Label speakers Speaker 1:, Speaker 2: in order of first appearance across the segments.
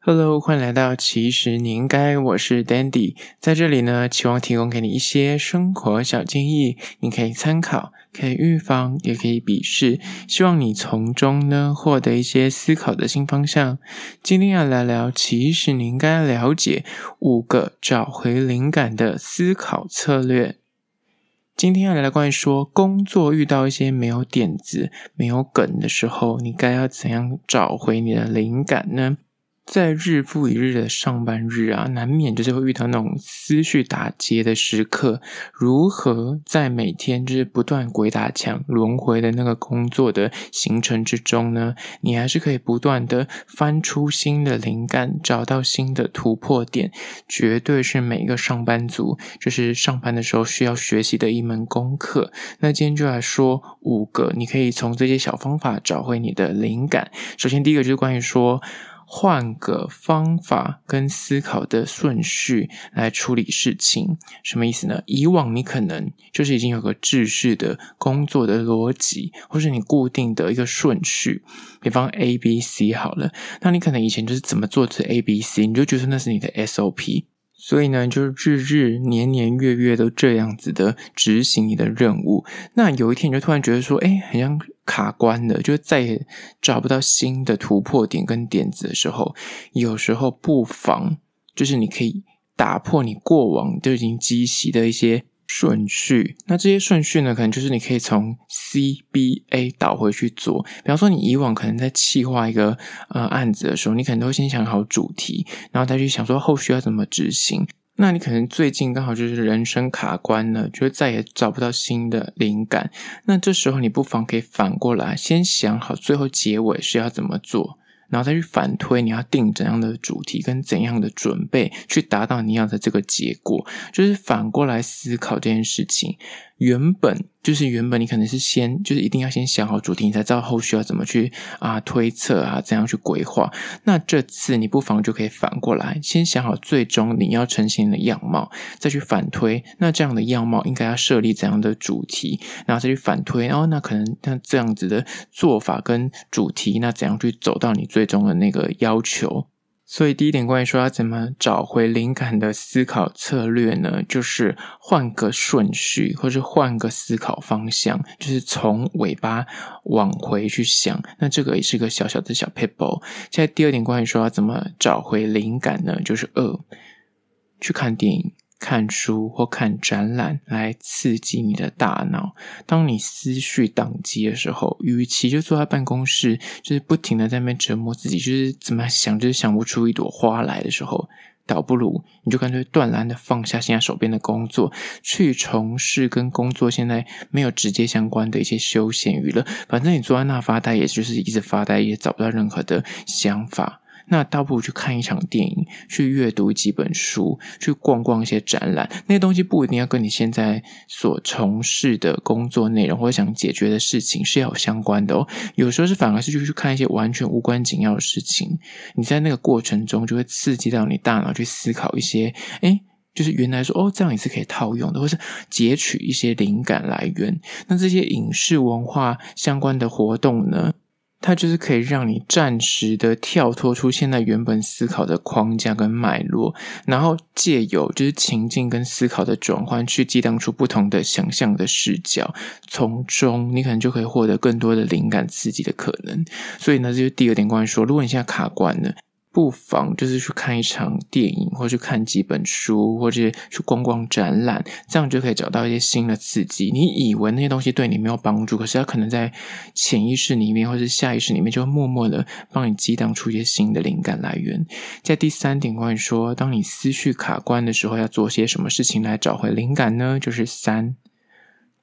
Speaker 1: Hello，欢迎来到其实你应该，我是 Dandy，在这里呢，期望提供给你一些生活小建议，你可以参考，可以预防，也可以鄙视，希望你从中呢获得一些思考的新方向。今天要来聊，其实你应该了解五个找回灵感的思考策略。今天要来聊关于说工作遇到一些没有点子、没有梗的时候，你该要怎样找回你的灵感呢？在日复一日的上班日啊，难免就是会遇到那种思绪打结的时刻。如何在每天就是不断鬼打墙、轮回的那个工作的行程之中呢？你还是可以不断的翻出新的灵感，找到新的突破点，绝对是每一个上班族就是上班的时候需要学习的一门功课。那今天就来说五个，你可以从这些小方法找回你的灵感。首先，第一个就是关于说。换个方法跟思考的顺序来处理事情，什么意思呢？以往你可能就是已经有个制式的工作的逻辑，或是你固定的一个顺序，比方 A、B、C 好了，那你可能以前就是怎么做这 A、B、C，你就觉得那是你的 SOP。所以呢，就是日日、年年、月月都这样子的执行你的任务。那有一天，你就突然觉得说，哎，好像卡关了，就再也找不到新的突破点跟点子的时候，有时候不妨就是你可以打破你过往都已经积习的一些。顺序，那这些顺序呢，可能就是你可以从 C B A 倒回去做。比方说，你以往可能在企划一个呃案子的时候，你可能都会先想好主题，然后再去想说后续要怎么执行。那你可能最近刚好就是人生卡关了，就再也找不到新的灵感。那这时候你不妨可以反过来，先想好最后结尾是要怎么做。然后再去反推，你要定怎样的主题跟怎样的准备，去达到你要的这个结果，就是反过来思考这件事情。原本就是原本，你可能是先就是一定要先想好主题，你才知道后续要怎么去啊推测啊，怎样去规划。那这次你不妨就可以反过来，先想好最终你要呈现的样貌，再去反推。那这样的样貌应该要设立怎样的主题，然后再去反推。然后那可能那这样子的做法跟主题，那怎样去走到你最终的那个要求？所以第一点关于说要怎么找回灵感的思考策略呢，就是换个顺序，或是换个思考方向，就是从尾巴往回去想。那这个也是个小小的小 pebble。现在第二点关于说要怎么找回灵感呢，就是二，去看电影。看书或看展览来刺激你的大脑。当你思绪宕机的时候，与其就坐在办公室，就是不停的在那边折磨自己，就是怎么想就是想不出一朵花来的时候，倒不如你就干脆断然的放下现在手边的工作，去从事跟工作现在没有直接相关的一些休闲娱乐。反正你坐在那发呆，也就是一直发呆，也找不到任何的想法。那倒不如去看一场电影，去阅读几本书，去逛逛一些展览。那些东西不一定要跟你现在所从事的工作内容或者想解决的事情是要有相关的哦。有时候是反而是就去看一些完全无关紧要的事情。你在那个过程中就会刺激到你大脑去思考一些，诶，就是原来说哦，这样也是可以套用的，或是截取一些灵感来源。那这些影视文化相关的活动呢？它就是可以让你暂时的跳脱出现在原本思考的框架跟脉络，然后借由就是情境跟思考的转换，去激荡出不同的想象的视角，从中你可能就可以获得更多的灵感刺激的可能。所以呢，这就是第二点关于说，如果你现在卡关了。不妨就是去看一场电影，或去看几本书，或者去逛逛展览，这样就可以找到一些新的刺激。你以为那些东西对你没有帮助，可是它可能在潜意识里面，或者下意识里面，就会默默的帮你激荡出一些新的灵感来源。在第三点关于说，当你思绪卡关的时候，要做些什么事情来找回灵感呢？就是三，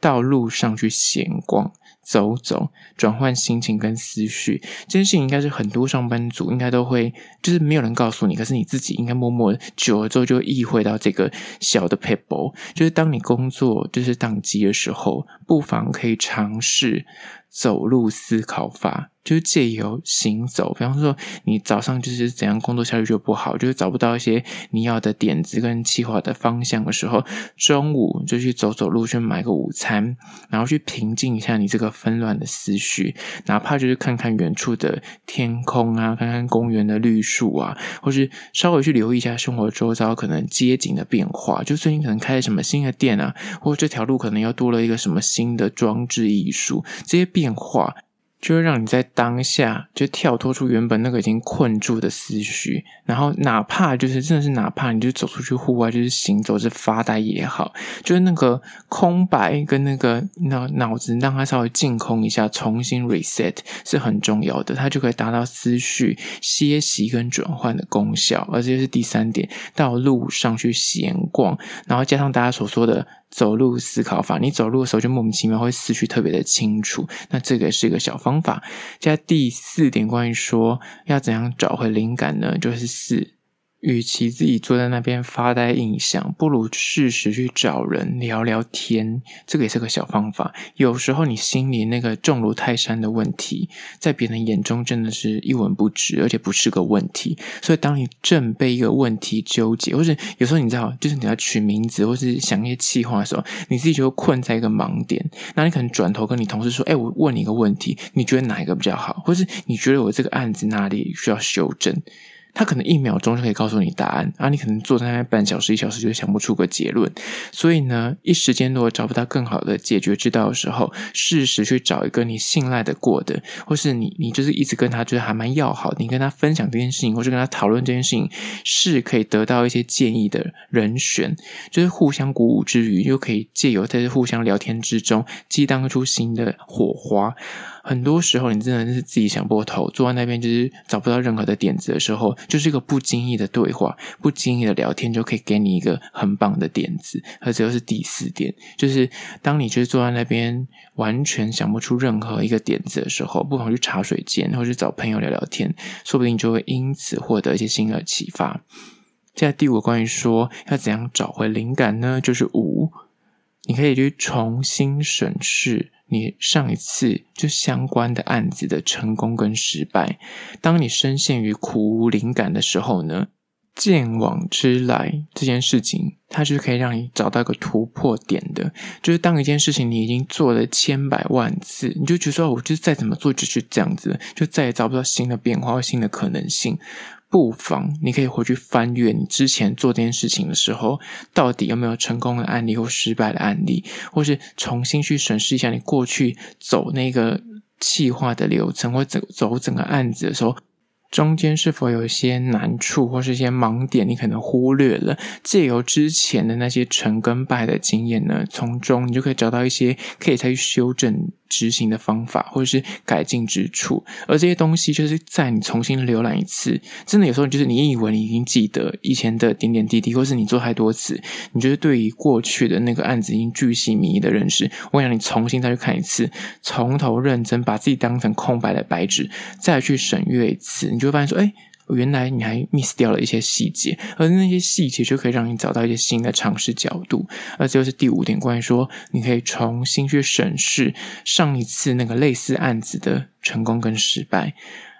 Speaker 1: 道路上去闲逛。走走，转换心情跟思绪，这件事情应该是很多上班族应该都会，就是没有人告诉你，可是你自己应该默默久了之后就意会到这个小的 pebble，就是当你工作就是宕机的时候，不妨可以尝试走路思考法。就是借由行走，比方说你早上就是怎样工作效率就不好，就是找不到一些你要的点子跟计划的方向的时候，中午就去走走路，去买个午餐，然后去平静一下你这个纷乱的思绪，哪怕就是看看远处的天空啊，看看公园的绿树啊，或是稍微去留意一下生活周遭可能街景的变化，就最近可能开了什么新的店啊，或者这条路可能又多了一个什么新的装置艺术，这些变化。就会让你在当下就跳脱出原本那个已经困住的思绪，然后哪怕就是真的是哪怕你就走出去户外，就是行走，是发呆也好，就是那个空白跟那个脑脑子让它稍微净空一下，重新 reset 是很重要的，它就可以达到思绪歇息跟转换的功效。而这是第三点，到路上去闲逛，然后加上大家所说的。走路思考法，你走路的时候就莫名其妙会思绪特别的清楚，那这个是一个小方法。现在第四点，关于说要怎样找回灵感呢？就是四。与其自己坐在那边发呆印象，不如适时去找人聊聊天。这个也是个小方法。有时候你心里那个重如泰山的问题，在别人眼中真的是一文不值，而且不是个问题。所以，当你正被一个问题纠结，或者有时候你知道，就是你要取名字，或是想一些企划的时候，你自己就会困在一个盲点。那你可能转头跟你同事说：“哎，我问你一个问题，你觉得哪一个比较好？或是你觉得我这个案子哪里需要修正？”他可能一秒钟就可以告诉你答案，啊，你可能坐在那半小时、一小时就想不出个结论。所以呢，一时间如果找不到更好的解决之道的时候，适时去找一个你信赖的过的，或是你你就是一直跟他就是还蛮要好，你跟他分享这件事情，或是跟他讨论这件事情，是可以得到一些建议的人选，就是互相鼓舞之余，又可以借由在互相聊天之中激荡出新的火花。很多时候，你真的是自己想破头，坐在那边就是找不到任何的点子的时候，就是一个不经意的对话、不经意的聊天，就可以给你一个很棒的点子。而这又是第四点，就是当你就是坐在那边完全想不出任何一个点子的时候，不妨去茶水间，或者找朋友聊聊天，说不定就会因此获得一些新的启发。现在第五个关于说要怎样找回灵感呢？就是五，你可以去重新审视。你上一次就相关的案子的成功跟失败，当你深陷于苦无灵感的时候呢，见往知来这件事情，它是可以让你找到一个突破点的。就是当一件事情你已经做了千百万次，你就觉得说，我就再怎么做就是这样子，就再也找不到新的变化或新的可能性。不妨你可以回去翻阅你之前做这件事情的时候，到底有没有成功的案例或失败的案例，或是重新去审视一下你过去走那个企划的流程，或走走整个案子的时候。中间是否有一些难处或是一些盲点，你可能忽略了？借由之前的那些成跟败的经验呢，从中你就可以找到一些可以再去修正执行的方法，或者是改进之处。而这些东西，就是在你重新浏览一次，真的有时候就是你以为你已经记得以前的点点滴滴，或是你做太多次，你就是对于过去的那个案子已经巨细靡遗的认识。我想你重新再去看一次，从头认真把自己当成空白的白纸，再去审阅一次，你就。就会发现说，哎，原来你还 miss 掉了一些细节，而那些细节就可以让你找到一些新的尝试角度。而这就是第五点，关于说你可以重新去审视上一次那个类似案子的成功跟失败。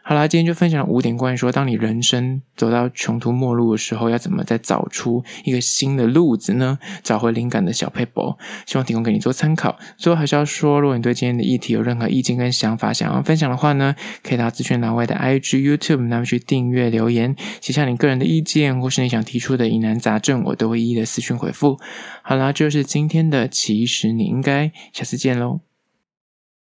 Speaker 1: 好啦，今天就分享了五点关于说，当你人生走到穷途末路的时候，要怎么再找出一个新的路子呢？找回灵感的小 paper，，希望提供给你做参考。最后还是要说，如果你对今天的议题有任何意见跟想法想要分享的话呢，可以到资讯栏外的 IG、YouTube 那边去订阅留言，写下你个人的意见或是你想提出的疑难杂症，我都会一一的私讯回复。好啦，这就是今天的，其实你应该，下次见喽。